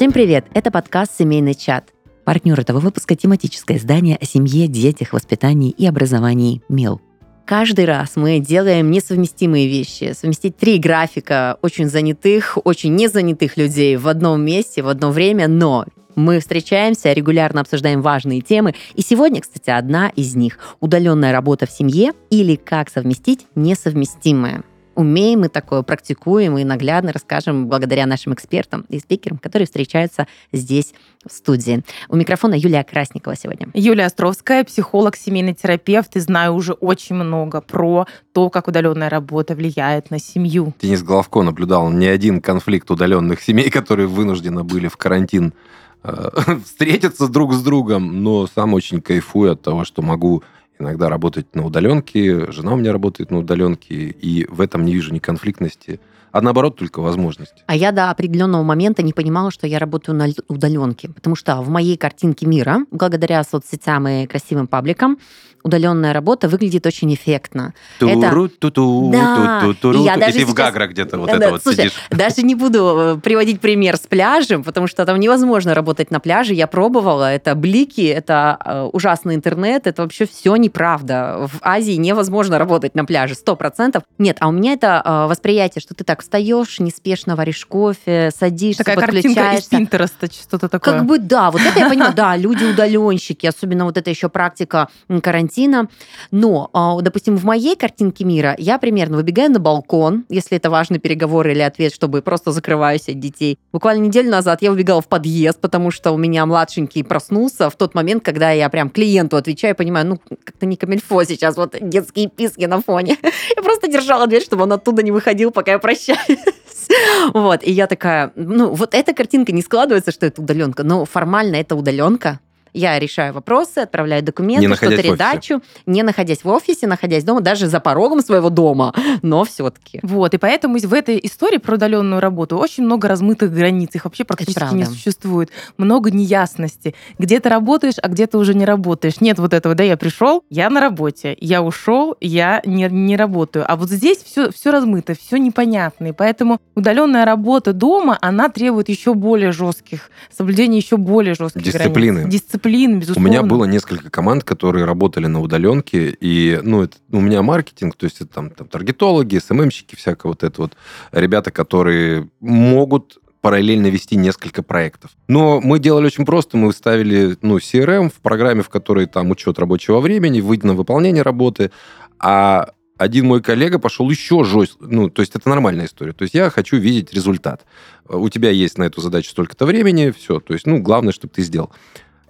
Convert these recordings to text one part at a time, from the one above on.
Всем привет! Это подкаст «Семейный чат». Партнер этого выпуска – тематическое издание о семье, детях, воспитании и образовании «Мил». Каждый раз мы делаем несовместимые вещи. Совместить три графика очень занятых, очень незанятых людей в одном месте, в одно время, но мы встречаемся, регулярно обсуждаем важные темы. И сегодня, кстати, одна из них – удаленная работа в семье или как совместить несовместимое умеем мы такое, практикуем и наглядно расскажем благодаря нашим экспертам и спикерам, которые встречаются здесь в студии. У микрофона Юлия Красникова сегодня. Юлия Островская, психолог, семейный терапевт, и знаю уже очень много про то, как удаленная работа влияет на семью. Денис Головко наблюдал не один конфликт удаленных семей, которые вынуждены были в карантин э, встретиться друг с другом, но сам очень кайфую от того, что могу иногда работать на удаленке, жена у меня работает на удаленке, и в этом не вижу ни конфликтности, а наоборот только возможность. А я до определенного момента не понимала, что я работаю на удаленке, потому что в моей картинке мира, благодаря соцсетям и красивым пабликам, удаленная работа выглядит очень эффектно. Туру, это... ту ту да. ту ту я даже и ты в Гагра где-то вот да, это вот слушай, сидишь. Даже не буду э, приводить пример с пляжем, потому что там невозможно работать на пляже. Я пробовала, это блики, это э, ужасный интернет, это вообще все неправда. В Азии невозможно работать на пляже, сто процентов. Нет, а у меня это э, восприятие, что ты так встаешь, неспешно варишь кофе, садишься, Такая картинка из Пинтереста, что-то такое. Как бы, да, вот это я понимаю, да, люди удаленщики, особенно вот это еще практика карантина карантина. Но, а, допустим, в моей картинке мира я примерно выбегаю на балкон, если это важный переговор или ответ, чтобы просто закрываюсь от детей. Буквально неделю назад я убегала в подъезд, потому что у меня младшенький проснулся в тот момент, когда я прям клиенту отвечаю, понимаю, ну, как-то не камельфо сейчас, вот детские писки на фоне. Я просто держала дверь, чтобы он оттуда не выходил, пока я прощаюсь. Вот, и я такая, ну, вот эта картинка не складывается, что это удаленка, но формально это удаленка, я решаю вопросы, отправляю документы, что-то редачу, не находясь в офисе, находясь дома, даже за порогом своего дома, но все-таки. Вот, и поэтому в этой истории про удаленную работу очень много размытых границ, их вообще практически не существует. Много неясности. Где ты работаешь, а где ты уже не работаешь. Нет вот этого, да, я пришел, я на работе, я ушел, я не, не работаю. А вот здесь все, все размыто, все непонятно. И поэтому удаленная работа дома, она требует еще более жестких, соблюдения еще более жестких Дисциплины. границ. Дисциплины дисциплин, безусловно. У меня было несколько команд, которые работали на удаленке, и, ну, это, у меня маркетинг, то есть это там, там таргетологи, СММщики, всякое вот это вот. Ребята, которые могут параллельно вести несколько проектов. Но мы делали очень просто. Мы ставили ну, CRM в программе, в которой там учет рабочего времени, выйдено выполнение работы, а один мой коллега пошел еще жестче. Ну, то есть это нормальная история. То есть я хочу видеть результат. У тебя есть на эту задачу столько-то времени, все. То есть, ну, главное, чтобы ты сделал.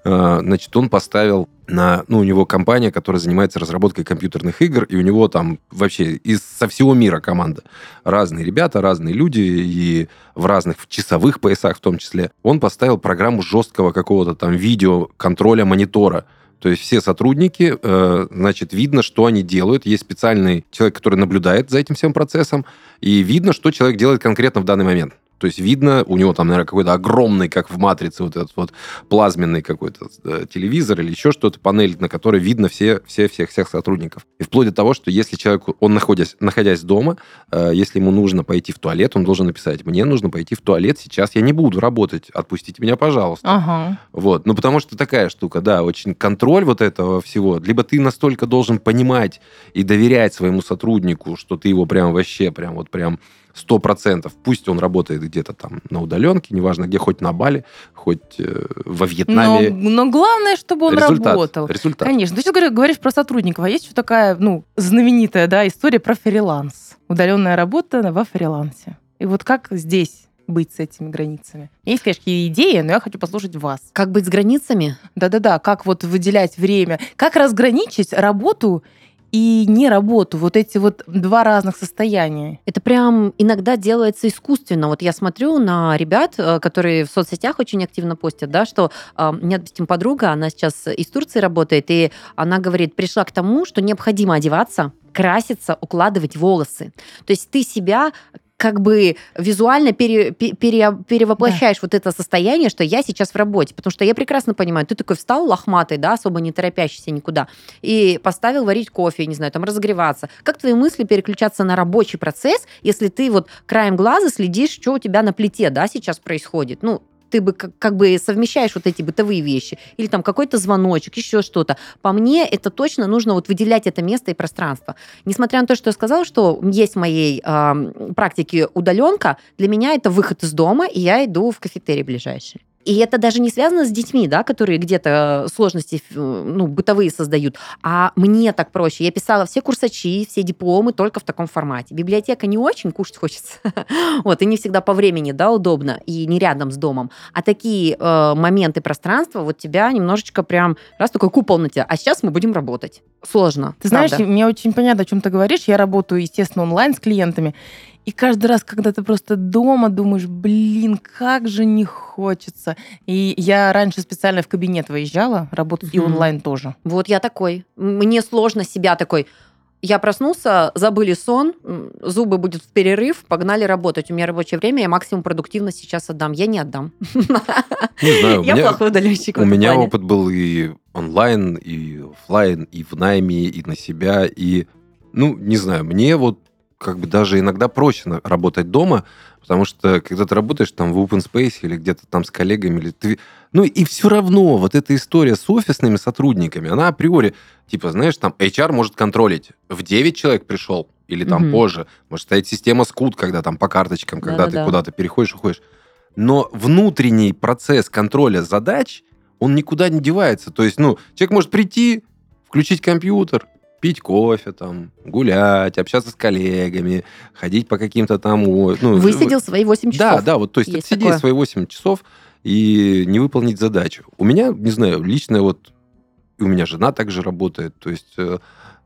А, значит, он поставил на, ну, у него компания, которая занимается разработкой компьютерных игр, и у него там вообще из со всего мира команда. Разные ребята, разные люди, и в разных в часовых поясах в том числе. Он поставил программу жесткого какого-то там видео контроля монитора. То есть все сотрудники, э, значит, видно, что они делают. Есть специальный человек, который наблюдает за этим всем процессом, и видно, что человек делает конкретно в данный момент. То есть видно, у него там, наверное, какой-то огромный, как в «Матрице», вот этот вот плазменный какой-то э, телевизор или еще что-то, панель, на которой видно все, все, всех, всех сотрудников. И вплоть до того, что если человек, он находясь, находясь дома, э, если ему нужно пойти в туалет, он должен написать, мне нужно пойти в туалет, сейчас я не буду работать, отпустите меня, пожалуйста. Ага. Вот. Ну, потому что такая штука, да, очень контроль вот этого всего. Либо ты настолько должен понимать и доверять своему сотруднику, что ты его прям вообще, прям вот прям сто процентов. Пусть он работает где-то там на удаленке, неважно где, хоть на Бали, хоть э, во Вьетнаме. Но, но главное, чтобы он результат, работал. Результат. Конечно. Ты сейчас говоришь, говоришь про сотрудников, а есть еще такая, ну, знаменитая, да, история про фриланс. Удаленная работа во фрилансе. И вот как здесь быть с этими границами? Есть, конечно, идеи, но я хочу послушать вас. Как быть с границами? Да-да-да, как вот выделять время, как разграничить работу и не работу. Вот эти вот два разных состояния. Это прям иногда делается искусственно. Вот я смотрю на ребят, э, которые в соцсетях очень активно постят, да, что э, у меня, допустим, подруга, она сейчас из Турции работает, и она говорит, пришла к тому, что необходимо одеваться, краситься, укладывать волосы. То есть ты себя как бы визуально пере, пере, перевоплощаешь да. вот это состояние, что я сейчас в работе. Потому что я прекрасно понимаю, ты такой встал лохматый, да, особо не торопящийся никуда, и поставил варить кофе, не знаю, там разогреваться. Как твои мысли переключаться на рабочий процесс, если ты вот краем глаза следишь, что у тебя на плите, да, сейчас происходит? Ну, ты бы как, как бы совмещаешь вот эти бытовые вещи, или там какой-то звоночек, еще что-то. По мне, это точно нужно вот выделять это место и пространство. Несмотря на то, что я сказала, что есть в моей э, практике удаленка, для меня это выход из дома, и я иду в кафетерий ближайший. И это даже не связано с детьми, да, которые где-то сложности ну, бытовые создают, а мне так проще. Я писала все курсачи, все дипломы только в таком формате. Библиотека не очень, кушать хочется. вот, и не всегда по времени, да, удобно, и не рядом с домом. А такие э, моменты пространства вот тебя немножечко прям, раз такой купол на тебя, а сейчас мы будем работать. Сложно. Ты знаешь, мне очень понятно, о чем ты говоришь. Я работаю, естественно, онлайн с клиентами, и каждый раз, когда ты просто дома думаешь, блин, как же не хочется. И я раньше специально в кабинет выезжала, работать mm-hmm. и онлайн тоже. Вот я такой. Мне сложно себя такой. Я проснулся, забыли сон, зубы будет в перерыв, погнали работать. У меня рабочее время, я максимум продуктивно сейчас отдам. Я не отдам. Не знаю. Я плохой удаленщик. У меня опыт был и онлайн, и офлайн, и в найме, и на себя, и ну, не знаю, мне вот как бы даже иногда проще работать дома, потому что когда ты работаешь там в open space или где-то там с коллегами, или ты... ну и все равно вот эта история с офисными сотрудниками, она априори, типа, знаешь, там HR может контролить. В 9 человек пришел или там угу. позже. Может стоять система скут, когда там по карточкам, когда Да-да-да. ты куда-то переходишь, уходишь. Но внутренний процесс контроля задач, он никуда не девается. То есть, ну, человек может прийти, включить компьютер, пить кофе, там, гулять, общаться с коллегами, ходить по каким-то там... Ну, Высидел свои 8 часов. Да, да, вот, то есть, есть сидеть такое. свои 8 часов и не выполнить задачу. У меня, не знаю, лично вот, у меня жена также работает, то есть э,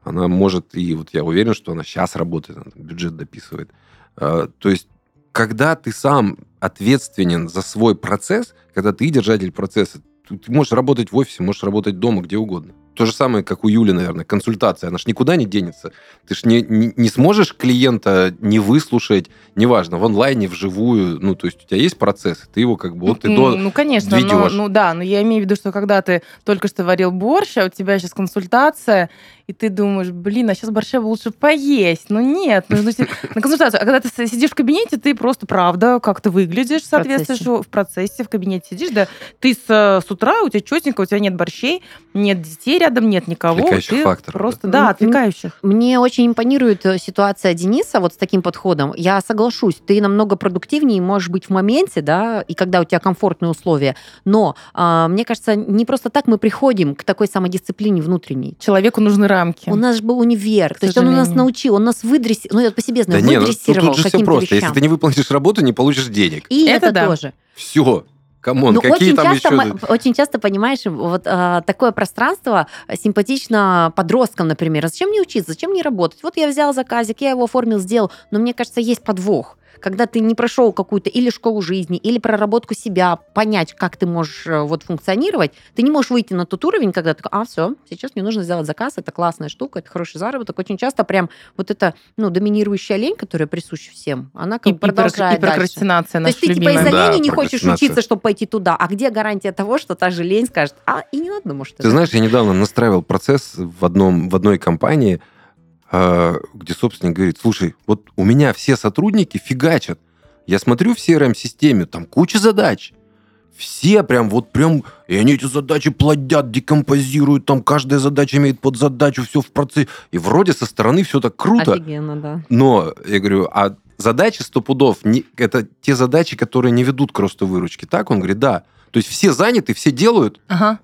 она может, и вот я уверен, что она сейчас работает, она бюджет дописывает. Э, то есть когда ты сам ответственен за свой процесс, когда ты держатель процесса, ты можешь работать в офисе, можешь работать дома, где угодно. То же самое, как у Юли, наверное, консультация. Она ж никуда не денется. Ты ж не, не, не сможешь клиента не выслушать, неважно, в онлайне, вживую. Ну, то есть у тебя есть процесс, ты его как бы вот ты ну, до Ну, конечно, но, ну да, но я имею в виду, что когда ты только что варил борщ, а у тебя сейчас консультация, и ты думаешь, блин, а сейчас борща лучше поесть. Ну нет, нужно на консультацию. А когда ты сидишь в кабинете, ты просто, правда, как ты выглядишь, соответствуешь в процессе, в кабинете сидишь, да, ты с, с утра, у тебя четенько, у тебя нет борщей, нет детей рядом, нет никого. Отвлекающих ты факторов. Просто, да, да отвлекающих. Мне очень импонирует э, ситуация Дениса вот с таким подходом. Я соглашусь, ты намного продуктивнее можешь быть в моменте, да, и когда у тебя комфортные условия. Но э, мне кажется, не просто так мы приходим к такой самодисциплине внутренней. Человеку нужны рамки. У нас же был универ. То есть он у нас научил, он нас выдрессировал. Ну, я по себе знаю, да выдрессировал нет, ну, тут же все просто. Если ты не выполнишь работу, не получишь денег. И это, это да. тоже. Все. Come on, ну, какие очень там часто, еще... Очень часто, понимаешь, вот а, такое пространство симпатично подросткам, например. Зачем мне учиться, зачем мне работать? Вот я взял заказик, я его оформил, сделал, но мне кажется, есть подвох когда ты не прошел какую-то или школу жизни, или проработку себя, понять, как ты можешь э, вот функционировать, ты не можешь выйти на тот уровень, когда ты, а, все, сейчас мне нужно сделать заказ, это классная штука, это хороший заработок. Очень часто прям вот эта, ну, доминирующая лень, которая присуща всем, она как и, продолжает и, прокрастинация дальше. То есть ты типа из-за да, лени не хочешь учиться, чтобы пойти туда, а где гарантия того, что та же лень скажет, а, и не надо, может. Ты знаешь, я недавно настраивал процесс в, одном, в одной компании, где собственник говорит, слушай, вот у меня все сотрудники фигачат. Я смотрю в CRM-системе, там куча задач. Все прям вот прям, и они эти задачи плодят, декомпозируют, там каждая задача имеет под задачу, все в процессе. И вроде со стороны все так круто. Офигенно, да. Но, я говорю, а задачи сто пудов, не, это те задачи, которые не ведут к росту выручки. Так? Он говорит, да. То есть все заняты, все делают, ага.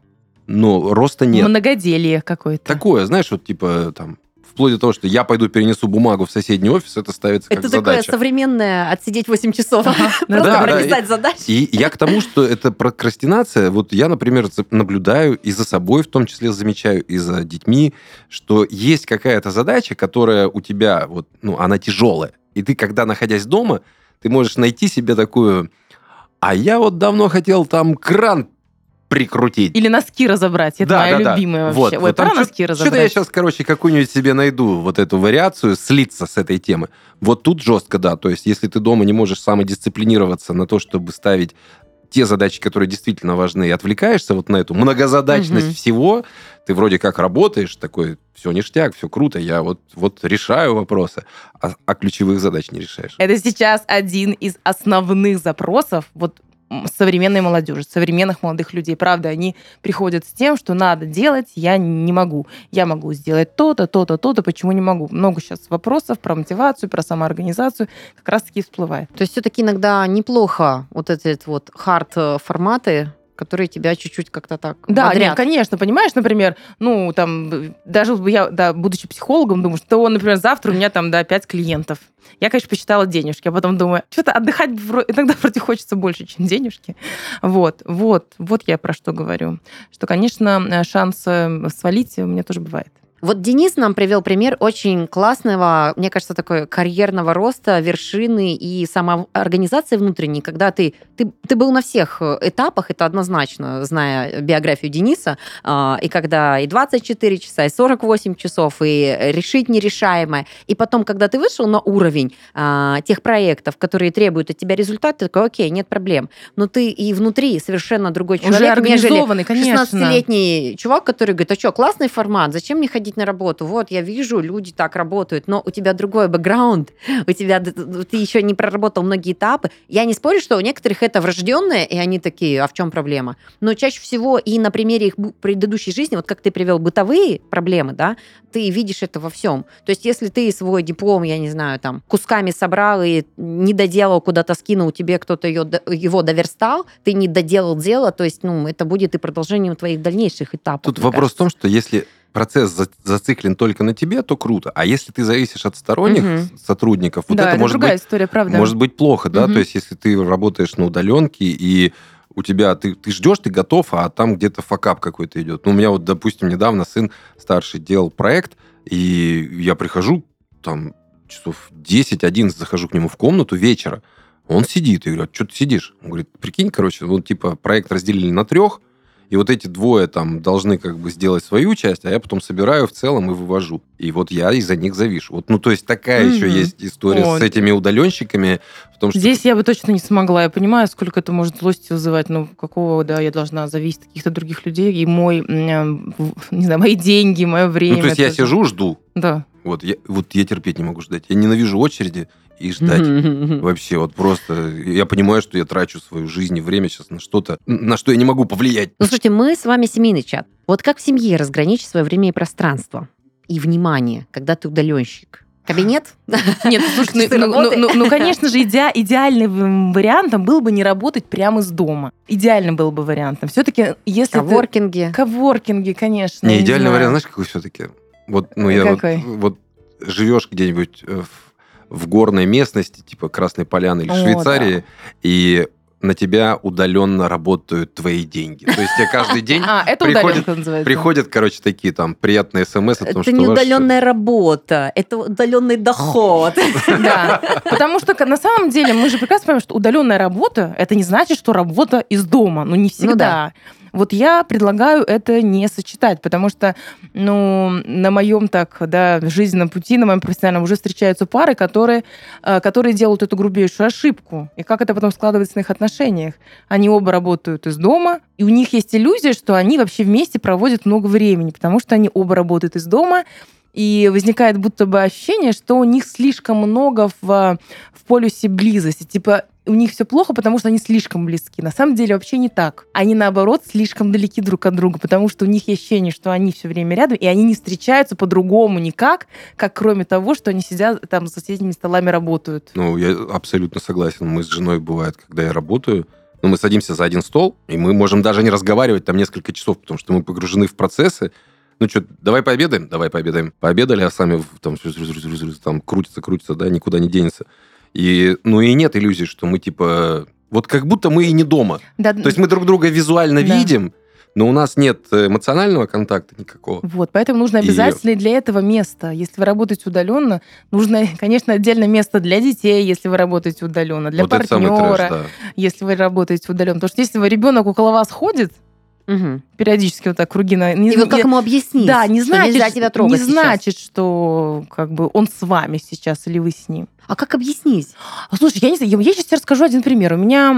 но роста нет. Многоделие какое-то. Такое, знаешь, вот типа там вплоть до того, что я пойду перенесу бумагу в соседний офис, это ставится как это задача. Это такое современное отсидеть 8 часов, просто прописать задачи. И я к тому, что это прокрастинация, вот я, например, наблюдаю и за собой в том числе замечаю, и за детьми, что есть какая-то задача, которая у тебя, вот, ну, она тяжелая. И ты, когда, находясь дома, ты можешь найти себе такую... А я вот давно хотел там кран прикрутить. Или носки разобрать. Это да, моя да, любимая да. вообще. Вот, Ой, вот пора носки разобрать. Что-то я сейчас, короче, какую-нибудь себе найду, вот эту вариацию, слиться с этой темы. Вот тут жестко, да. То есть, если ты дома не можешь самодисциплинироваться на то, чтобы ставить те задачи, которые действительно важны, и отвлекаешься вот на эту многозадачность угу. всего, ты вроде как работаешь, такой, все ништяк, все круто, я вот, вот решаю вопросы, а, а ключевых задач не решаешь. Это сейчас один из основных запросов вот современной молодежи, современных молодых людей. Правда, они приходят с тем, что надо делать, я не могу. Я могу сделать то-то, то-то, то-то, почему не могу? Много сейчас вопросов про мотивацию, про самоорганизацию как раз-таки всплывает. То есть все-таки иногда неплохо вот эти вот хард-форматы которые тебя чуть-чуть как-то так Да, нет, конечно, понимаешь, например, ну, там, даже я, да, будучи психологом, думаю, что, например, завтра у меня там, да, пять клиентов. Я, конечно, посчитала денежки, а потом думаю, что-то отдыхать иногда вроде хочется больше, чем денежки. Вот, вот, вот я про что говорю. Что, конечно, шанс э, свалить у меня тоже бывает. Вот Денис нам привел пример очень классного, мне кажется, такой карьерного роста, вершины и самоорганизации внутренней, когда ты, ты, ты был на всех этапах, это однозначно, зная биографию Дениса, а, и когда и 24 часа, и 48 часов, и решить нерешаемое, и потом, когда ты вышел на уровень а, тех проектов, которые требуют от тебя результат, ты такой, окей, нет проблем. Но ты и внутри совершенно другой человек, Уже нежели 16-летний чувак, который говорит, а что, классный формат, зачем мне ходить ходить на работу. Вот, я вижу, люди так работают, но у тебя другой бэкграунд, у тебя ты еще не проработал многие этапы. Я не спорю, что у некоторых это врожденное, и они такие, а в чем проблема? Но чаще всего и на примере их предыдущей жизни, вот как ты привел бытовые проблемы, да, ты видишь это во всем. То есть если ты свой диплом, я не знаю, там, кусками собрал и не доделал, куда-то скинул, тебе кто-то ее, его доверстал, ты не доделал дело, то есть, ну, это будет и продолжением твоих дальнейших этапов. Тут вопрос кажется. в том, что если процесс зациклен только на тебе, то круто. А если ты зависишь от сторонних угу. сотрудников, вот да, это, это может быть, история, правда. может быть плохо, да. Угу. То есть если ты работаешь на удаленке и у тебя ты, ты ждешь, ты готов, а там где-то факап какой-то идет. Ну, у меня вот, допустим, недавно сын старший делал проект, и я прихожу, там, часов 10-11 захожу к нему в комнату вечера, он сидит, и говорю, а что ты сидишь? Он говорит, прикинь, короче, вот типа проект разделили на трех, и вот эти двое там должны как бы сделать свою часть, а я потом собираю в целом и вывожу. И вот я из-за них завишу. Вот, ну, то есть такая mm-hmm. еще есть история вот. с этими удаленщиками. В том, что... Здесь я бы точно не смогла. Я понимаю, сколько это может злости вызывать. Ну, какого, да, я должна зависеть от каких-то других людей. И мой, не знаю, мои деньги, мое время. Ну, то есть я сижу, жду. Да. Вот я, вот я терпеть не могу ждать. Я ненавижу очереди и ждать. Вообще, вот просто я понимаю, что я трачу свою жизнь и время сейчас на что-то, на что я не могу повлиять. Ну, слушайте, мы с вами семейный чат. Вот как в семье разграничить свое время и пространство? И внимание, когда ты удаленщик? Кабинет? Нет, слушай, ну, ну, ну, ну, конечно же, иде, идеальным вариантом было бы не работать прямо из дома. Идеальным был бы вариантом. Все-таки, если Коворкинги. Ты... Коворкинги, конечно. Не, идеальный не вариант, знаешь, какой все-таки? Вот, ну, я вот, вот живешь где-нибудь в в горной местности, типа Красной Поляны или О, Швейцарии, да. и на тебя удаленно работают твои деньги. То есть тебе каждый день а, это приходят, приходят, короче, такие там приятные смс о том, это что... Это не удаленная работа, это удаленный доход. Да, потому что на самом деле мы же прекрасно понимаем, что удаленная работа, это не значит, что работа из дома, ну не всегда. Вот я предлагаю это не сочетать, потому что, ну, на моем так, да, жизненном пути, на моем профессиональном уже встречаются пары, которые, э, которые делают эту грубейшую ошибку. И как это потом складывается на их отношениях? Они оба работают из дома, и у них есть иллюзия, что они вообще вместе проводят много времени, потому что они оба работают из дома, и возникает будто бы ощущение, что у них слишком много в, в полюсе близости. Типа, у них все плохо, потому что они слишком близки. На самом деле вообще не так. Они, наоборот, слишком далеки друг от друга, потому что у них есть ощущение, что они все время рядом, и они не встречаются по-другому никак, как кроме того, что они сидят там за соседними столами работают. Ну, я абсолютно согласен. Мы с женой, бывает, когда я работаю, ну, мы садимся за один стол, и мы можем даже не разговаривать там несколько часов, потому что мы погружены в процессы, ну что, давай пообедаем? Давай пообедаем. Пообедали, а сами там, там крутится, крутится, да, никуда не денется. И, ну и нет иллюзий, что мы типа... Вот как будто мы и не дома. Да. То есть мы друг друга визуально да. видим, но у нас нет эмоционального контакта никакого. Вот, поэтому нужно обязательно и... для этого место. Если вы работаете удаленно, нужно, конечно, отдельно место для детей, если вы работаете удаленно, для вот партнера, трэш, да. если вы работаете удаленно. Потому что если вы ребенок около вас ходит, Угу. Периодически вот так круги на... Не, и вот как ему объяснить? Да, не значит, нельзя тебя трогать не сейчас. значит, что как бы он с вами сейчас или вы с ним. А как объяснить? А, слушай, я не знаю, я сейчас тебе расскажу один пример. У меня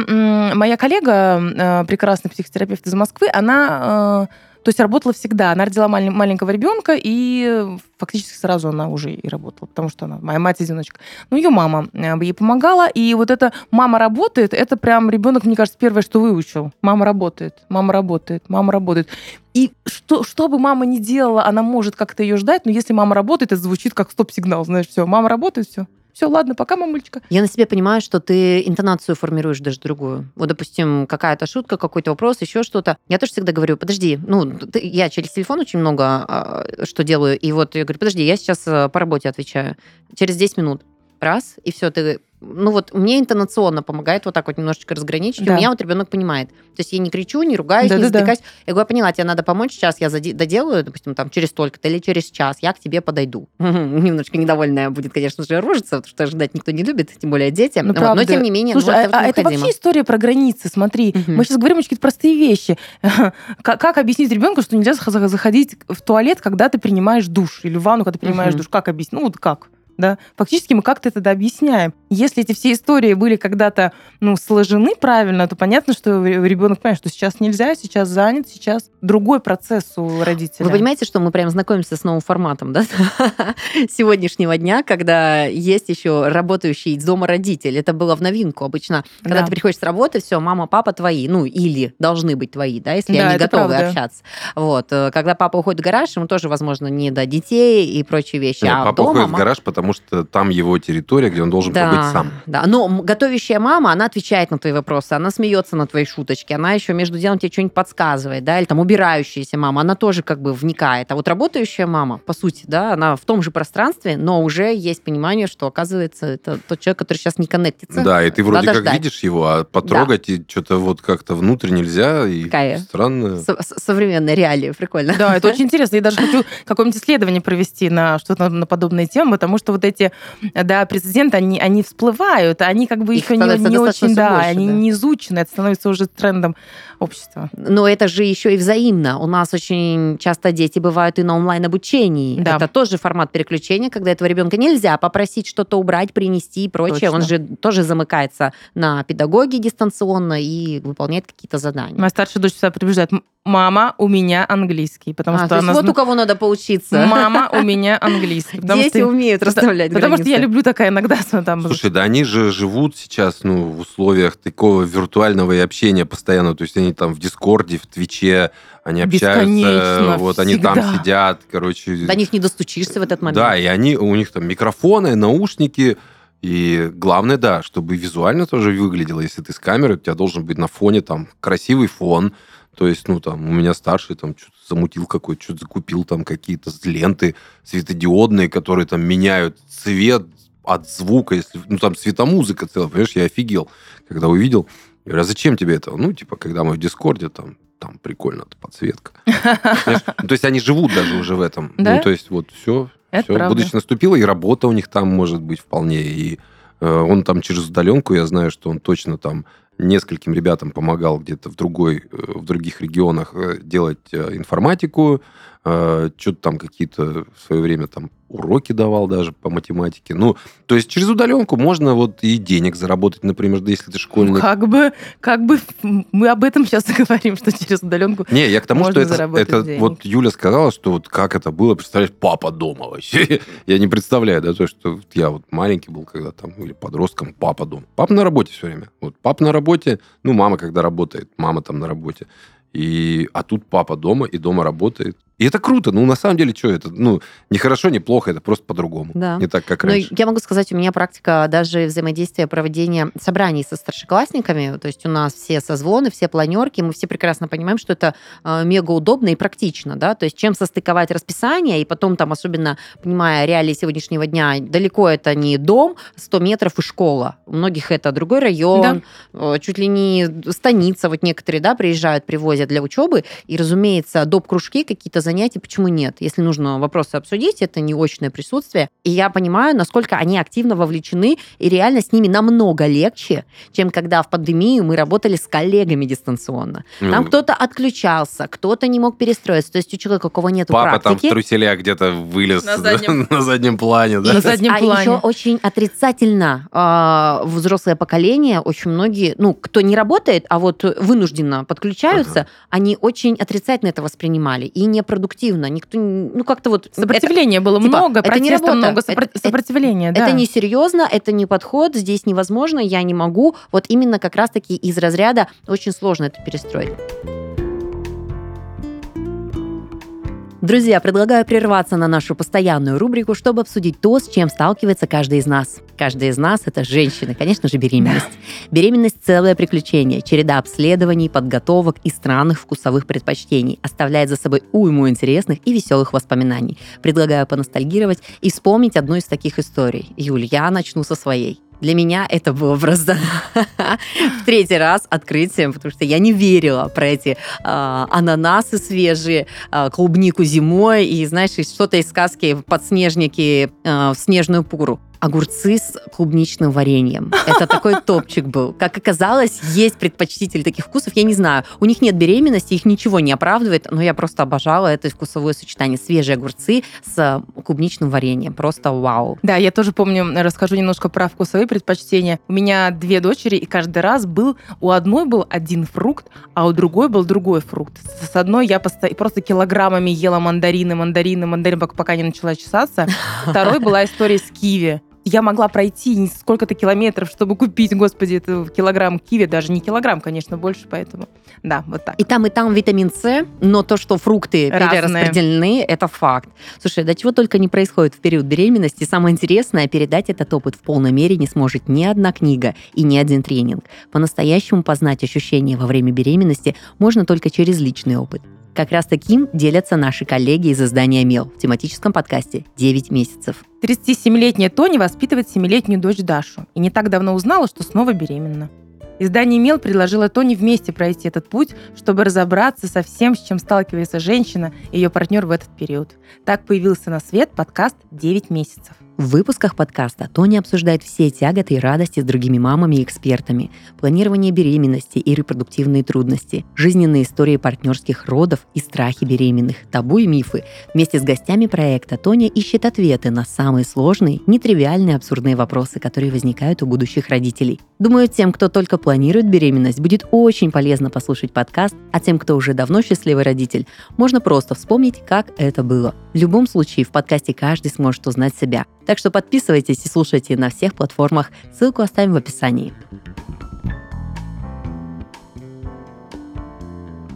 моя коллега, э, прекрасный психотерапевт из Москвы, она э, То есть работала всегда. Она родила малень- маленького ребенка, и фактически сразу она уже и работала, потому что она моя мать-одиночка. Ну, ее мама э, ей помогала, и вот это «мама работает», это прям ребенок, мне кажется, первое, что выучил. Мама работает, мама работает, мама работает. И что, что бы мама ни делала, она может как-то ее ждать, но если мама работает, это звучит как стоп-сигнал, знаешь, все, мама работает, все, все, ладно, пока, мамулечка. Я на себе понимаю, что ты интонацию формируешь даже другую. Вот, допустим, какая-то шутка, какой-то вопрос, еще что-то. Я тоже всегда говорю, подожди, ну, ты, я через телефон очень много а, что делаю, и вот я говорю, подожди, я сейчас э, по работе отвечаю. Через 10 минут. Раз, и все, ты ну вот мне интонационно помогает вот так вот немножечко разграничить. Да. У меня вот ребенок понимает. То есть я не кричу, не ругаюсь, да, не да, затыкаюсь. Да. Я говорю, поняла, тебе надо помочь, сейчас я доделаю, допустим, там через столько-то или через час, я к тебе подойду. Немножечко недовольная будет, конечно же, ружиться, потому что ожидать никто не любит, тем более дети. Ну, вот, но тем не менее, Слушай, ну, а, а это вообще история про границы, смотри. Мы сейчас говорим очень какие-то простые вещи. как, как объяснить ребенку, что нельзя заходить в туалет, когда ты принимаешь душ, или в ванну, когда ты принимаешь душ? Как объяснить? Ну вот как? Да, фактически мы как-то это объясняем. Если эти все истории были когда-то, ну, сложены правильно, то понятно, что ребенок понимает, что сейчас нельзя, сейчас занят, сейчас другой процесс у родителя. Вы понимаете, что мы прям знакомимся с новым форматом, да, сегодняшнего дня, когда есть еще работающий из дома родитель. Это было в новинку обычно. Когда да. ты приходишь с работы, все, мама, папа твои, ну, или должны быть твои, да, если да, они готовы правда. общаться. Вот. Э, когда папа уходит в гараж, ему тоже, возможно, не до детей и прочие вещи. Нет, а папа дома, уходит в гараж, потому потому что там его территория, где он должен да, побыть сам. Да, но готовящая мама, она отвечает на твои вопросы, она смеется на твои шуточки, она еще между делом тебе что-нибудь подсказывает, да, или там убирающаяся мама, она тоже как бы вникает. А вот работающая мама, по сути, да, она в том же пространстве, но уже есть понимание, что, оказывается, это тот человек, который сейчас не коннектится. Да, и ты вроде Надо как ждать. видишь его, а потрогать да. и что-то вот как-то внутрь нельзя, и Какая? странно. Со современная реалия, прикольно. Да, это очень интересно. Я даже хочу какое-нибудь исследование провести на что-то на подобные темы, потому что вот эти да, прецеденты, они, они всплывают, они как бы Их еще не, не очень, да, больше, они да. не изучены, это становится уже трендом общества. Но это же еще и взаимно. У нас очень часто дети бывают и на онлайн-обучении. Да. Это тоже формат переключения, когда этого ребенка нельзя попросить что-то убрать, принести и прочее. Точно. Он же тоже замыкается на педагоге дистанционно и выполняет какие-то задания. Моя старшая дочь всегда прибеждает, мама, у меня английский, потому а, что она... вот у кого надо поучиться. Мама, у меня английский. Дети что... умеют расставлять Потому что я люблю такая иногда там... Слушай, да они же живут сейчас ну, в условиях такого виртуального и общения постоянно. То есть они там в Дискорде, в Твиче, они общаются, вот они там сидят, короче. До них не достучишься в этот момент. Да, и они, у них там микрофоны, наушники, и главное, да, чтобы визуально тоже выглядело. Если ты с камерой, у тебя должен быть на фоне там красивый фон, то есть, ну, там, у меня старший там что-то замутил какой-то, что-то закупил там какие-то ленты светодиодные, которые там меняют цвет от звука, если, ну, там светомузыка целая, понимаешь, я офигел, когда увидел. Я говорю, а зачем тебе это? Ну, типа, когда мы в Дискорде, там, там прикольно подсветка. Ну, то есть они живут даже уже в этом. Ну, то есть вот все, все. Будущее наступило, и работа у них там может быть вполне. И э, он там через удаленку, я знаю, что он точно там нескольким ребятам помогал где-то в, другой, э, в других регионах э, делать информатику, что-то там какие-то в свое время там уроки давал даже по математике. Ну, то есть через удаленку можно вот и денег заработать, например, да, если ты школьник. Ну, как бы, как бы мы об этом сейчас и говорим, что через удаленку Не, я к тому, что это, это денег. вот Юля сказала, что вот как это было, представляешь, папа дома вообще. я не представляю, да, то, что я вот маленький был, когда там, или подростком, папа дома. Папа на работе все время. Вот папа на работе, ну, мама когда работает, мама там на работе. И, а тут папа дома, и дома работает. И это круто. Ну, на самом деле, что это? Ну, не хорошо, не плохо, это просто по-другому. Да. Не так, как раньше. Но я могу сказать, у меня практика даже взаимодействия, проведения собраний со старшеклассниками. То есть у нас все созвоны, все планерки, мы все прекрасно понимаем, что это э, мега удобно и практично, да. То есть чем состыковать расписание, и потом там, особенно понимая реалии сегодняшнего дня, далеко это не дом, 100 метров и школа. У многих это другой район, да. Э, чуть ли не станица. Вот некоторые, да, приезжают, привозят для учебы. И, разумеется, доп. кружки какие-то занятия занятий, почему нет? Если нужно вопросы обсудить, это не очное присутствие. И я понимаю, насколько они активно вовлечены, и реально с ними намного легче, чем когда в пандемию мы работали с коллегами дистанционно. Там ну, кто-то отключался, кто-то не мог перестроиться. То есть у человека, у кого нет Папа практики... там в труселях где-то вылез на заднем, на заднем плане. Да? На заднем а плане. еще очень отрицательно э, взрослое поколение, очень многие, ну, кто не работает, а вот вынужденно подключаются, ага. они очень отрицательно это воспринимали и непродуктивно. Никто, ну, как-то вот... Сопротивления это, было типа, много, это не работа. много сопро- это, сопротивления, это, да. Это несерьезно, это не подход, здесь невозможно, я не могу. Вот именно как раз-таки из разряда очень сложно это перестроить. Друзья, предлагаю прерваться на нашу постоянную рубрику, чтобы обсудить то, с чем сталкивается каждый из нас. Каждый из нас – это женщины, конечно же, беременность. Беременность – целое приключение, череда обследований, подготовок и странных вкусовых предпочтений. Оставляет за собой уйму интересных и веселых воспоминаний. Предлагаю поностальгировать и вспомнить одну из таких историй. Юль, я начну со своей. Для меня это было просто в третий раз открытием, потому что я не верила про эти э, ананасы свежие, э, клубнику зимой и, знаешь, что-то из сказки «Подснежники» э, в снежную пуру огурцы с клубничным вареньем. Это такой топчик был. Как оказалось, есть предпочтители таких вкусов. Я не знаю, у них нет беременности, их ничего не оправдывает, но я просто обожала это вкусовое сочетание. Свежие огурцы с клубничным вареньем. Просто вау. Да, я тоже помню, расскажу немножко про вкусовые предпочтения. У меня две дочери, и каждый раз был, у одной был один фрукт, а у другой был другой фрукт. С одной я просто килограммами ела мандарины, мандарины, мандарины, пока не начала чесаться. Второй была история с киви я могла пройти сколько-то километров, чтобы купить, господи, это килограмм киви, даже не килограмм, конечно, больше, поэтому да, вот так. И там, и там витамин С, но то, что фрукты Разные. перераспределены, это факт. Слушай, да чего только не происходит в период беременности, самое интересное, передать этот опыт в полной мере не сможет ни одна книга и ни один тренинг. По-настоящему познать ощущения во время беременности можно только через личный опыт. Как раз таким делятся наши коллеги из издания «Мел» в тематическом подкасте «9 месяцев». 37-летняя Тони воспитывает 7-летнюю дочь Дашу и не так давно узнала, что снова беременна. Издание «Мел» предложило Тони вместе пройти этот путь, чтобы разобраться со всем, с чем сталкивается женщина и ее партнер в этот период. Так появился на свет подкаст «9 месяцев». В выпусках подкаста Тони обсуждает все тяготы и радости с другими мамами и экспертами, планирование беременности и репродуктивные трудности, жизненные истории партнерских родов и страхи беременных, табу и мифы. Вместе с гостями проекта Тоня ищет ответы на самые сложные, нетривиальные, абсурдные вопросы, которые возникают у будущих родителей. Думаю, тем, кто только планирует беременность, будет очень полезно послушать подкаст, а тем, кто уже давно счастливый родитель, можно просто вспомнить, как это было. В любом случае, в подкасте каждый сможет узнать себя. Так что подписывайтесь и слушайте на всех платформах. Ссылку оставим в описании.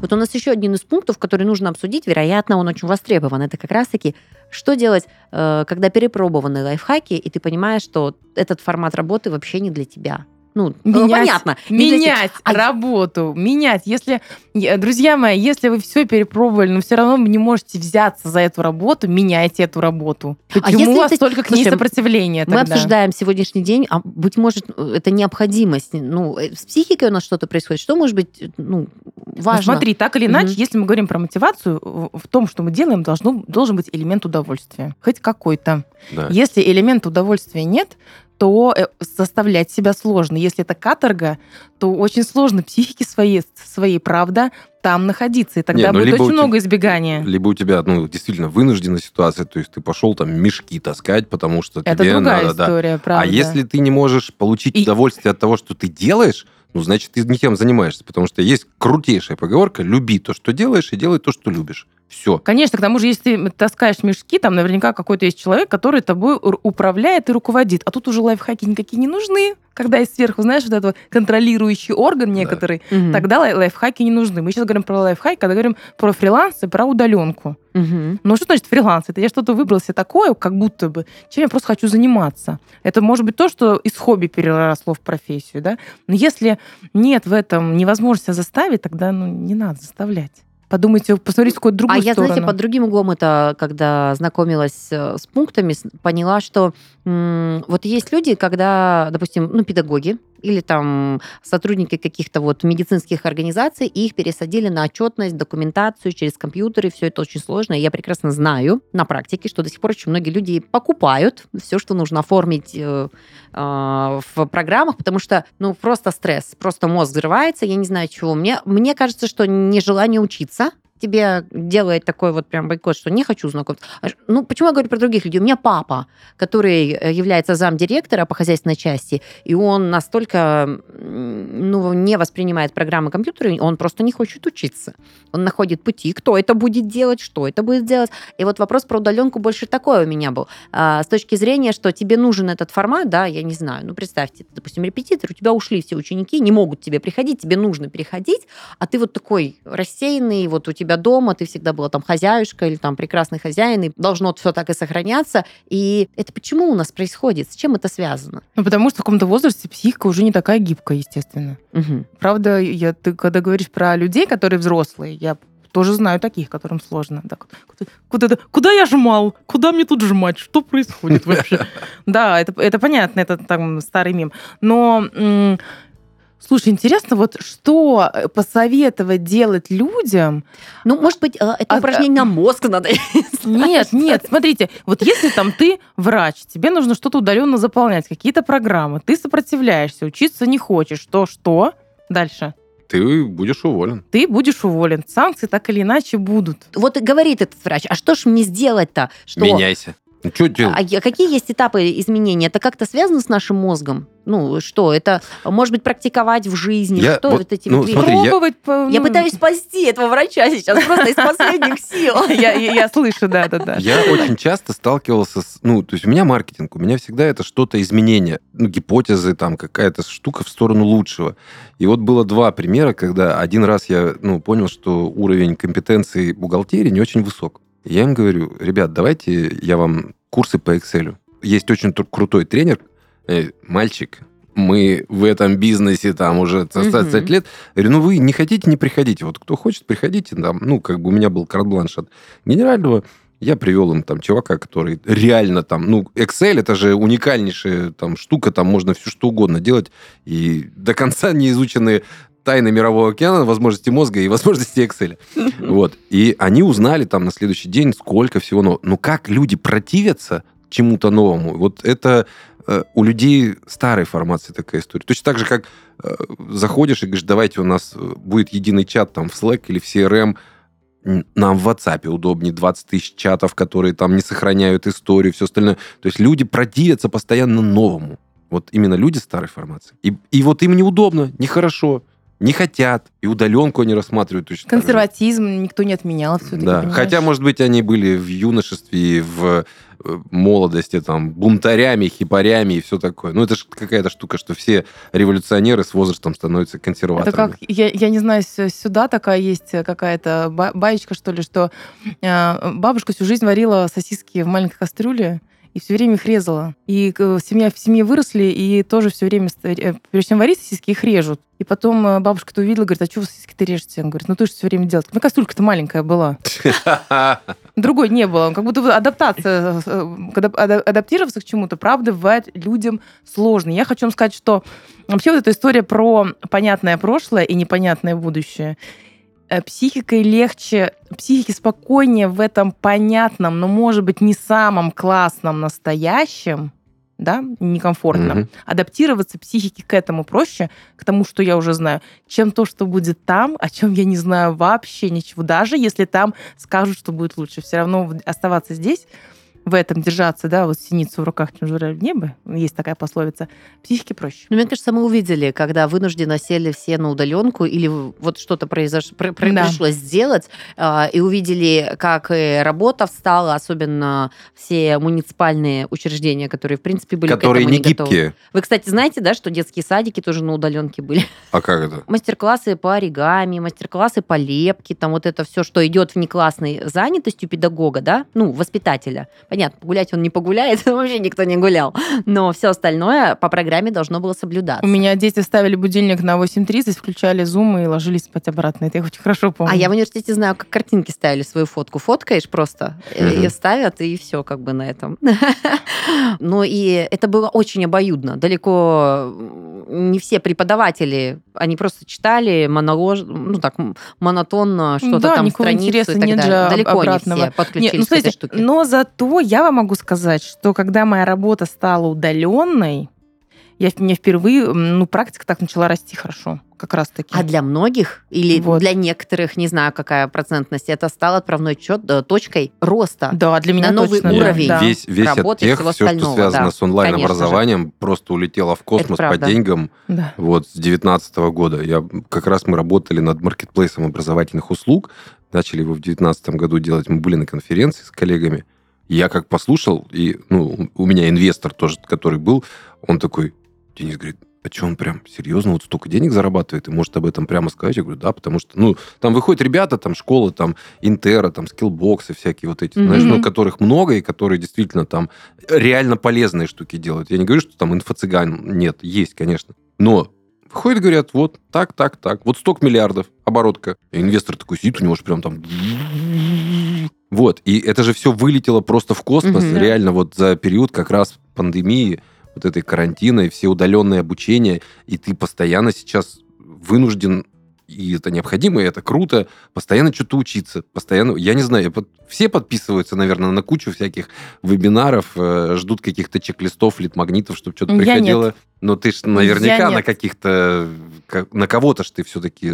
Вот у нас еще один из пунктов, который нужно обсудить, вероятно, он очень востребован. Это как раз-таки, что делать, э, когда перепробованы лайфхаки, и ты понимаешь, что этот формат работы вообще не для тебя. Ну, менять, ну, понятно. Менять а... работу, менять. Если, друзья мои, если вы все перепробовали, но все равно вы не можете взяться за эту работу, меняйте эту работу. А Почему а если у вас это... только к ней Слушай, сопротивление тогда? Мы обсуждаем сегодняшний день, а быть может, это необходимость. Ну, э, с психикой у нас что-то происходит. Что может быть, ну, важно? Ну, смотри, так или иначе, угу. если мы говорим про мотивацию, в том, что мы делаем, должно, должен быть элемент удовольствия. Хоть какой-то. Да. Если элемента удовольствия нет, то э, заставлять себя сложно. Если это каторга, то очень сложно психике своей, своей правда, там находиться. И тогда Не, ну, будет очень тебя, много избегания. Либо у тебя, ну, действительно вынужденная ситуация, то есть ты пошел там мешки таскать, потому что это тебе другая надо... история, да. правда. А если ты не можешь получить и... удовольствие от того, что ты делаешь, ну, значит, ты не тем занимаешься, потому что есть крутейшая поговорка «люби то, что делаешь, и делай то, что любишь». Все. Конечно, к тому же, если ты таскаешь мешки, там наверняка какой-то есть человек, который тобой управляет и руководит. А тут уже лайфхаки никакие не нужны. Когда есть сверху, знаешь, вот этот контролирующий орган некоторый, да. тогда лайфхаки не нужны. Мы сейчас говорим про лайфхаки, когда говорим про фриланс и про удаленку. Угу. Ну, что значит фриланс? Это я что-то выбрал себе такое, как будто бы, чем я просто хочу заниматься. Это может быть то, что из хобби переросло в профессию, да? Но если нет в этом невозможности заставить, тогда ну, не надо заставлять. Подумайте, посмотрите какую-то другую а сторону. А я, знаете, под другим углом это, когда знакомилась э, с пунктами, поняла, что вот есть люди, когда, допустим, ну, педагоги, или там сотрудники каких-то вот медицинских организаций, и их пересадили на отчетность, документацию через компьютеры, все это очень сложно. И я прекрасно знаю на практике, что до сих пор очень многие люди покупают все, что нужно оформить э, э, в программах, потому что, ну, просто стресс, просто мозг взрывается, я не знаю чего. Мне, мне кажется, что нежелание учиться, тебе делает такой вот прям бойкот, что не хочу знакомиться. А ну, почему я говорю про других людей? У меня папа, который э, является замдиректора по хозяйственной части, и он настолько ну, не воспринимает программы компьютера, он просто не хочет учиться. Он находит пути, кто это будет делать, что это будет делать. И вот вопрос про удаленку больше такой у меня был. А, с точки зрения, что тебе нужен этот формат, да, я не знаю, ну, представьте, допустим, репетитор, у тебя ушли все ученики, не могут тебе приходить, тебе нужно переходить, а ты вот такой рассеянный, вот у тебя тебя дома, ты всегда была там хозяюшка или там прекрасный хозяин, и должно все так и сохраняться. И это почему у нас происходит? С чем это связано? Ну, потому что в каком-то возрасте психика уже не такая гибкая, естественно. Угу. Правда, я, ты когда говоришь про людей, которые взрослые, я тоже знаю таких, которым сложно. Да, куда, куда, куда я жмал? Куда мне тут жмать? Что происходит вообще? Да, это, это понятно, это там старый мем. Но Слушай, интересно, вот что э, посоветовать делать людям? Ну, может быть, э, это а, упражнение а, на мозг надо. Нет, нет, смотрите, вот если там ты врач, тебе нужно что-то удаленно заполнять, какие-то программы, ты сопротивляешься, учиться не хочешь, то что дальше? ты будешь уволен. Ты будешь уволен. Санкции так или иначе будут. Вот и говорит этот врач, а что ж мне сделать-то? Что... Меняйся. Ну, что делать? А какие есть этапы изменения? Это как-то связано с нашим мозгом? Ну, что? Это, может быть, практиковать в жизни? Я, что вот, это тебе? ну, смотри, Пробовать? Я... По, ну... я пытаюсь спасти этого врача сейчас просто из последних сил. Я слышу, да-да-да. Я очень часто сталкивался с... Ну, то есть у меня маркетинг, у меня всегда это что-то изменение, ну, гипотезы, там, какая-то штука в сторону лучшего. И вот было два примера, когда один раз я, ну, понял, что уровень компетенции бухгалтерии не очень высок. Я им говорю, ребят, давайте я вам курсы по Excel. Есть очень крутой тренер, э, мальчик, мы в этом бизнесе там уже 20 угу. лет. Говорю, ну вы не хотите, не приходите. Вот кто хочет, приходите. Там, ну, как бы у меня был карт-бланш от генерального. Я привел им там чувака, который реально там, ну, Excel это же уникальнейшая там штука, там можно все что угодно делать, и до конца не изученные тайны мирового океана, возможности мозга и возможности Excel. Вот. И они узнали там на следующий день, сколько всего нового. Но как люди противятся чему-то новому, вот это э, у людей старой формации такая история. Точно так же, как э, заходишь и говоришь, давайте у нас э, будет единый чат там в Slack или в CRM, нам в WhatsApp удобнее 20 тысяч чатов, которые там не сохраняют историю, все остальное. То есть люди противятся постоянно новому. Вот именно люди старой формации. И, и вот им неудобно, нехорошо не хотят, и удаленку они рассматривают точно Консерватизм никто не отменял все-таки, Да, понимаешь? хотя, может быть, они были в юношестве и в э, молодости там бунтарями, хипарями и все такое. Ну, это же какая-то штука, что все революционеры с возрастом становятся консерваторами. Это как, я, я не знаю, сюда такая есть какая-то баечка, что ли, что э, бабушка всю жизнь варила сосиски в маленькой кастрюле, и все время их резала. И э, семья в семье выросли, и тоже все время, э, прежде чем варить сосиски, их режут. И потом э, бабушка это увидела, говорит, а что вы сосиски-то режете? Он говорит, ну ты же все время делаешь. Ну, кастрюлька-то маленькая была. Другой не было. Как будто адаптация, когда адаптироваться к чему-то, правда, бывает людям сложно. Я хочу вам сказать, что вообще вот эта история про понятное прошлое и непонятное будущее, психикой легче, психике спокойнее в этом понятном, но, может быть, не самом классном настоящем, да, некомфортном. Mm-hmm. Адаптироваться психике к этому проще, к тому, что я уже знаю, чем то, что будет там, о чем я не знаю вообще ничего. Даже если там скажут, что будет лучше. Все равно оставаться здесь в этом держаться, да, вот синицу в руках, чем журавль в небо, есть такая пословица, психике проще. Ну, мне кажется, мы увидели, когда вынужденно сели все на удаленку или вот что-то произош... да. пришлось сделать, э, и увидели, как и работа встала, особенно все муниципальные учреждения, которые, в принципе, были которые к этому не, не гибкие. Готовы. Вы, кстати, знаете, да, что детские садики тоже на удаленке были? А как это? Мастер-классы по оригами, мастер-классы по лепке, там вот это все, что идет в неклассной занятостью педагога, да, ну, воспитателя Понятно, погулять он не погуляет, вообще никто не гулял. Но все остальное по программе должно было соблюдаться. У меня дети ставили будильник на 8.30, включали зум и ложились спать обратно. Это я очень хорошо помню. А я в университете знаю, как картинки ставили свою фотку. Фоткаешь просто, и ставят, и все как бы на этом. Ну и это было очень обоюдно. Далеко не все преподаватели, они просто читали монолож, ну так, монотонно что-то да, там страницу и так нет далее. Далеко обратного. не все подключились нет, ну, смотрите, к этой штуке. Но зато я вам могу сказать, что когда моя работа стала удаленной, я, мне впервые, ну, практика так начала расти хорошо, как раз таки. А для многих или Вот. для некоторых, не знаю, какая процентность, это стало отправной чет, точкой роста. Да, для меня на новый точно, уровень. да. Весь, весь от Работы и тех, всего все, что связано да. с онлайн-образованием, просто улетело в космос по деньгам. Да. Вот с 2019 года. Я, как раз мы работали над маркетплейсом образовательных услуг. Начали его в 2019 году делать. Мы были на конференции с коллегами. Я как послушал, и ну, у меня инвестор тоже, который был, он такой, Денис говорит, а что он прям серьезно вот столько денег зарабатывает и может об этом прямо сказать? Я говорю, да, потому что, ну, там выходят ребята, там школа, там Интера, там скиллбоксы всякие вот эти, знаешь, Мгм. ну, которых много и которые действительно там реально полезные штуки делают. Я не говорю, что там инфо-цыган нет, есть, конечно. Но выходят, говорят, вот так, так, так, вот столько миллиардов, оборотка. И инвестор такой сидит, у него же прям там... Вот, и это же все вылетело просто в космос, Мгм. реально вот за период как раз пандемии, вот этой карантина и все удаленные обучения, и ты постоянно сейчас вынужден, и это необходимо, и это круто, постоянно что-то учиться, постоянно, я не знаю, под- все подписываются, наверное, на кучу всяких вебинаров, э, ждут каких-то чек-листов, лид-магнитов, чтобы что-то Я приходило. Но ты ж наверняка Я на нет. каких-то, ка- на кого-то ж ты все-таки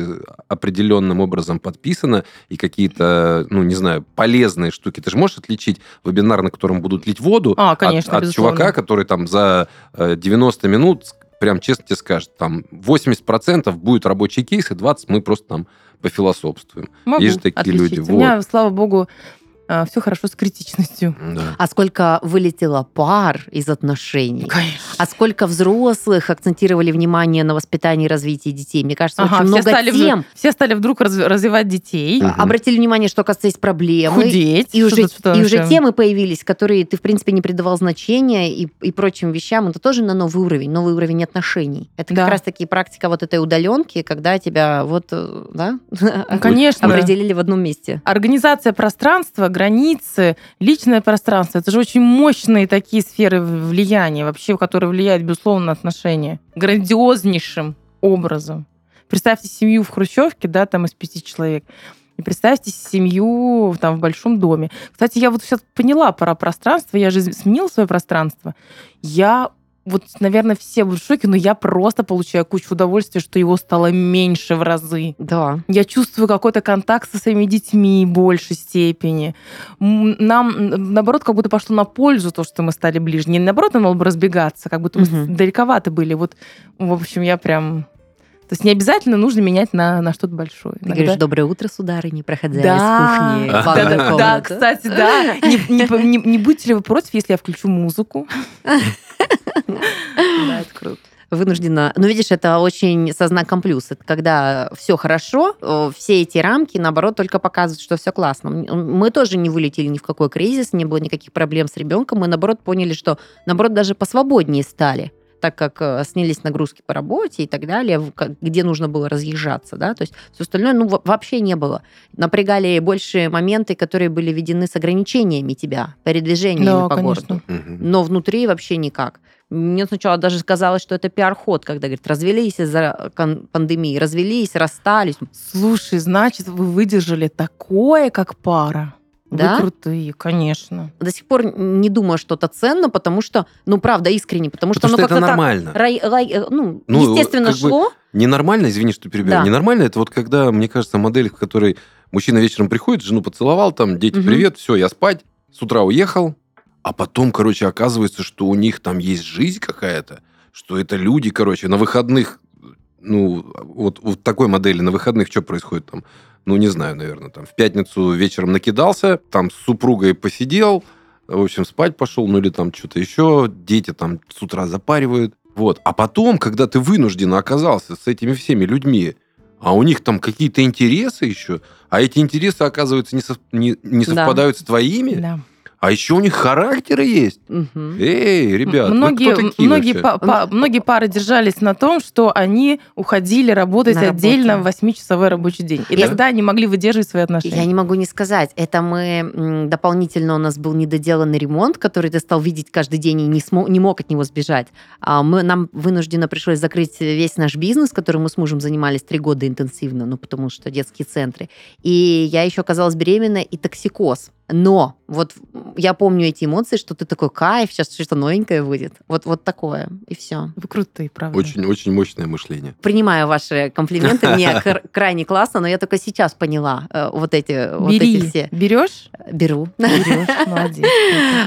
определенным образом подписана, и какие-то, ну, не знаю, полезные штуки. Ты же можешь отличить вебинар, на котором будут лить воду, А, от- конечно, от, безусловно. чувака, который там за э, 90 минут с- прям честно тебе скажет, там 80% будет рабочий кейс, и 20% мы просто там пофилософствуем. Могу Есть же такие отличить. люди, У меня, слава богу, все хорошо с критичностью. Да. А сколько вылетело пар из отношений? Конечно. А сколько взрослых акцентировали внимание на воспитании и развитии детей? Мне кажется, Ага, очень все, много стали, в- тем. все стали вдруг раз- развивать детей, Мгм. Обратили внимание, что, оказывается, есть проблемы. худеть. И уже, и уже темы появились, которые ты, в принципе, не придавал значения и, и прочим вещам. Это тоже на новый уровень, новый уровень отношений. Это Да. как раз-таки практика вот этой удаленки, когда тебя вот, э, да, Ну, конечно. определили в одном месте. Организация пространства, границы, личное пространство. Это же очень мощные такие сферы влияния, вообще, которые влияют, безусловно, на отношения. Грандиознейшим образом. Представьте семью в Хрущевке, да, там из пяти человек. И представьте семью там в большом доме. Кстати, я вот сейчас поняла про пространство, я же сменила свое пространство. Я вот, наверное, все будут в шоке, но я просто получаю кучу удовольствия, что его стало меньше в разы. Да. Я чувствую какой-то контакт со своими детьми в большей степени. Нам, наоборот, как будто пошло на пользу то, что мы стали ближе. Не наоборот, нам надо бы разбегаться, как будто мы Мгм. далековаты были. Вот, в общем, я прям... То есть не обязательно нужно менять на, на что-то большое. Ты говоришь, доброе утро, сударыня, проходя Да. из кухни. Да, да, да, комнату». кстати, да. Не, не не- не будете ли вы против, если я включу музыку? Да, это круто. вынуждена. Но видишь, это очень со знаком плюс. Это когда все хорошо, все эти рамки, наоборот, только показывают, что все классно. Мы тоже не вылетели ни в какой кризис, не было никаких проблем с ребенком. Мы, наоборот, поняли, что, наоборот, даже посвободнее стали так как э, снялись нагрузки по работе и так далее, где нужно было разъезжаться, да, то есть все остальное, ну, во- вообще не было. Напрягали больше моменты, которые были введены с ограничениями тебя, передвижениями Да, по конечно. городу. Но внутри вообще никак. Мне сначала даже казалось, что это пиар-ход, когда, говорит, развелись из-за пандемии, развелись, расстались. Слушай, значит, вы выдержали такое, как пара. Да? Вы крутые, конечно. До сих пор не думаю, что это ценно, потому что, ну, правда, искренне, потому что Потому оно что это как-то так нормально. рай- рай- э, ну, Ну, естественно, как бы шло. Ненормально, извини, что перебиваю. Да. Ненормально это вот когда, мне кажется, модель, в которой мужчина вечером приходит, жену поцеловал, там, дети, Мгм. привет, все, я спать, с утра уехал, а потом, короче, оказывается, что у них там есть жизнь какая-то, что это люди, короче, на выходных, ну, вот в такой модели на выходных что происходит там? Ну, не знаю, наверное, там в пятницу вечером накидался, там с супругой посидел, в общем, спать пошел, ну или там что-то еще, дети там с утра запаривают. Вот. А потом, когда ты вынужденно оказался с этими всеми людьми, а у них там какие-то интересы еще, а эти интересы, оказывается, не, сов- не- не Да. совпадают с твоими, Да. А еще у них характеры есть. Угу. Эй, ребят, многие, многие, па па многие пары держались на том, что они уходили работать на отдельно в 8-часовой рабочий день. И я... тогда они могли выдерживать свои отношения. Я не могу не сказать. Это мы дополнительно у нас был недоделанный ремонт, который ты стал видеть каждый день и не, смог, не мог от него сбежать. А мы, нам вынужденно пришлось закрыть весь наш бизнес, которым мы с мужем занимались три года интенсивно, ну потому что детские центры. И я еще оказалась беременна и токсикоз. Но вот я помню эти эмоции, что ты такой кайф, сейчас что-то новенькое выйдет. Вот, вот такое, и все. Вы крутые, правда. Очень-очень мощное мышление. Принимаю ваши комплименты, мне крайне классно, но я только сейчас поняла э, вот эти, вот эти все. Берешь? Беру. Берешь, молодец.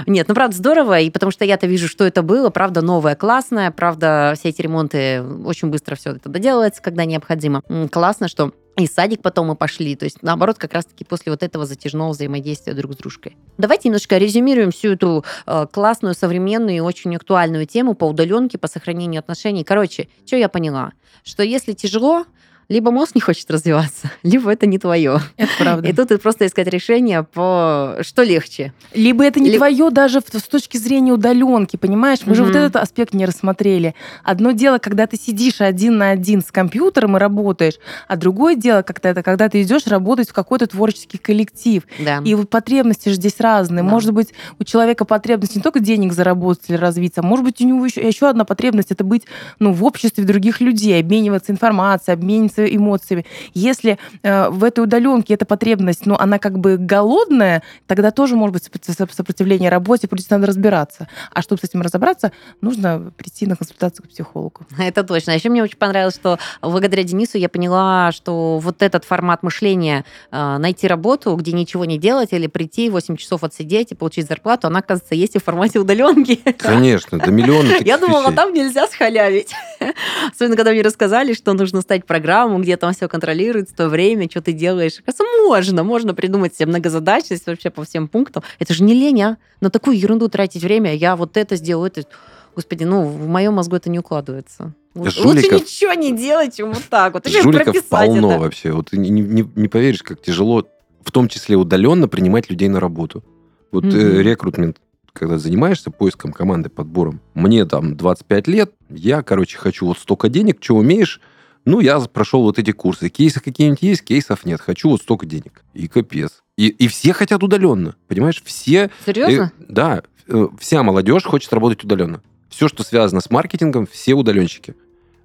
Нет, ну правда здорово, и потому что я-то вижу, что это было, правда новое, классное, правда все эти ремонты очень быстро все это доделывается, когда необходимо. Классно, что и садик потом мы пошли. То есть, наоборот, как раз-таки после вот этого затяжного взаимодействия друг с дружкой. Давайте немножко резюмируем всю эту э, классную, современную и очень актуальную тему по удаленке, по сохранению отношений. Короче, что я поняла? Что если тяжело, либо мозг не хочет развиваться, либо это не твое. Это правда. И тут просто искать решение по что легче. Либо это не Ли... твое даже с точки зрения удаленки, понимаешь? Мы mm-hmm. же вот этот аспект не рассмотрели. Одно дело, когда ты сидишь один на один с компьютером и работаешь, а другое дело, когда это, когда ты идешь работать в какой-то творческий коллектив. Да. И вот потребности же здесь разные. Да. Может быть, у человека потребность не только денег заработать или развиться, а может быть, у него еще, еще одна потребность это быть ну, в обществе других людей, обмениваться информацией, обмениваться эмоциями. Если э, в этой удаленке эта потребность, ну, она как бы голодная, тогда тоже может быть сопротивление работе, плюс надо разбираться. А чтобы с этим разобраться, нужно прийти на консультацию к психологу. Это точно. А еще мне очень понравилось, что благодаря Денису я поняла, что вот этот формат мышления э, найти работу, где ничего не делать, или прийти 8 часов отсидеть и получить зарплату, она, оказывается, есть и в формате удаленки. Конечно, да миллионы Я думала, там нельзя схалявить. Особенно, когда мне рассказали, что нужно стать программой, программу, где там все контролируется, то время, что ты делаешь. Кажется, можно, можно придумать себе многозадачность вообще по всем пунктам. Это же не лень, а? На такую ерунду тратить время, я вот это сделаю, это... Господи, ну, в моем мозгу это не укладывается. Жуликов, Лучше ничего не делать, чем вот так вот. Жуликов полно это. вообще. Вот ты не, не, не поверишь, как тяжело, в том числе удаленно, принимать людей на работу. Вот mm-hmm. э, рекрутмент, когда занимаешься поиском команды, подбором, мне там 25 лет, я, короче, хочу вот столько денег, что умеешь, ну, я прошел вот эти курсы. Кейсы какие-нибудь есть, кейсов нет. Хочу вот столько денег. И капец. И, и все хотят удаленно. Понимаешь, все... Серьезно? Э, да. Э, вся молодежь хочет работать удаленно. Все, что связано с маркетингом, все удаленщики.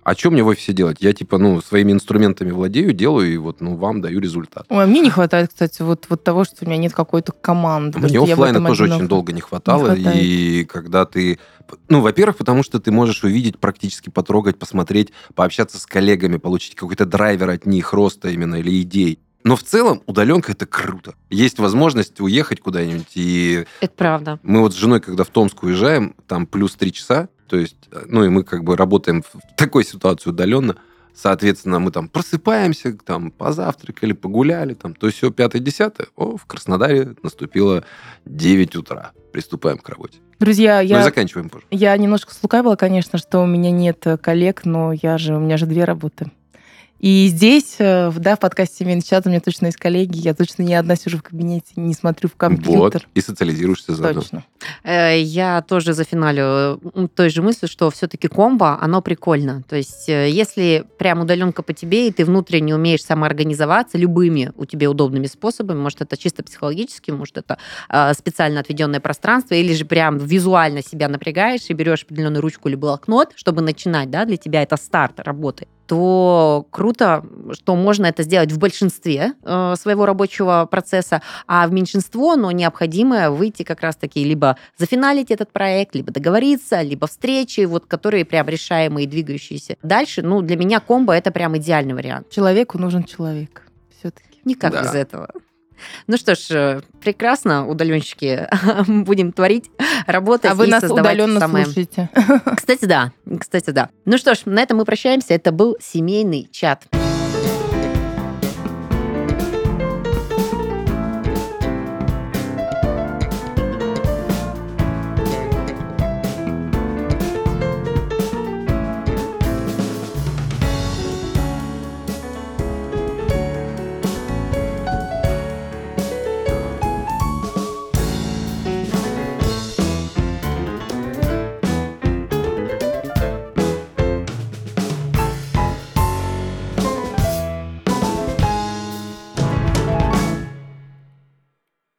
А что мне в офисе делать? Я, типа, ну, своими инструментами владею, делаю, и вот, ну, вам даю результат. Ой, а мне не хватает, кстати, вот, вот того, что у меня нет какой-то команды. Мне офлайна тоже очень долго не хватало. Не и когда ты... Ну, во-первых, потому что ты можешь увидеть, практически потрогать, посмотреть, пообщаться с коллегами, получить какой-то драйвер от них, роста именно, или идей. Но в целом удаленка это круто. Есть возможность уехать куда-нибудь. И это правда. Мы вот с женой, когда в Томск уезжаем, там плюс три часа, то есть, ну и мы как бы работаем в такой ситуации удаленно. Соответственно, мы там просыпаемся, там позавтракали, погуляли, там то все пятое-десятое. О, в Краснодаре наступило 9 утра. Приступаем к работе. Друзья, ну я... и заканчиваем позже. Я немножко слукавила, конечно, что у меня нет коллег, но я же, у меня же две работы. И здесь, э, да, в подкасте «Семейный чат» у меня точно есть коллеги, я точно не одна сижу в кабинете, не смотрю в компьютер. Вот, и социализируешься заодно. Точно. Э, я тоже за финалю той же мысли, что все-таки комбо, оно прикольно. То есть э, если прям удаленка по тебе, и ты внутренне умеешь самоорганизоваться любыми у тебя удобными способами, может, это чисто психологически, может, это специально отведенное пространство, или же прям визуально себя напрягаешь и берешь определенную ручку или блокнот, чтобы начинать, да, для тебя это старт работы то круто, что можно это сделать в большинстве э, своего рабочего процесса, а в меньшинство, но необходимо выйти как раз-таки либо зафиналить этот проект, либо договориться, либо встречи, вот, которые прям решаемые и двигающиеся. Дальше, ну, для меня комбо это прям идеальный вариант. Человеку нужен человек все-таки. Никак да. без этого. Ну что ж, э, прекрасно, удаленщики, будем творить, работать. А вы нас удаленно самое... слушаете. Кстати, да. Кстати, да. Ну что ж, на этом мы прощаемся. Это был семейный чат.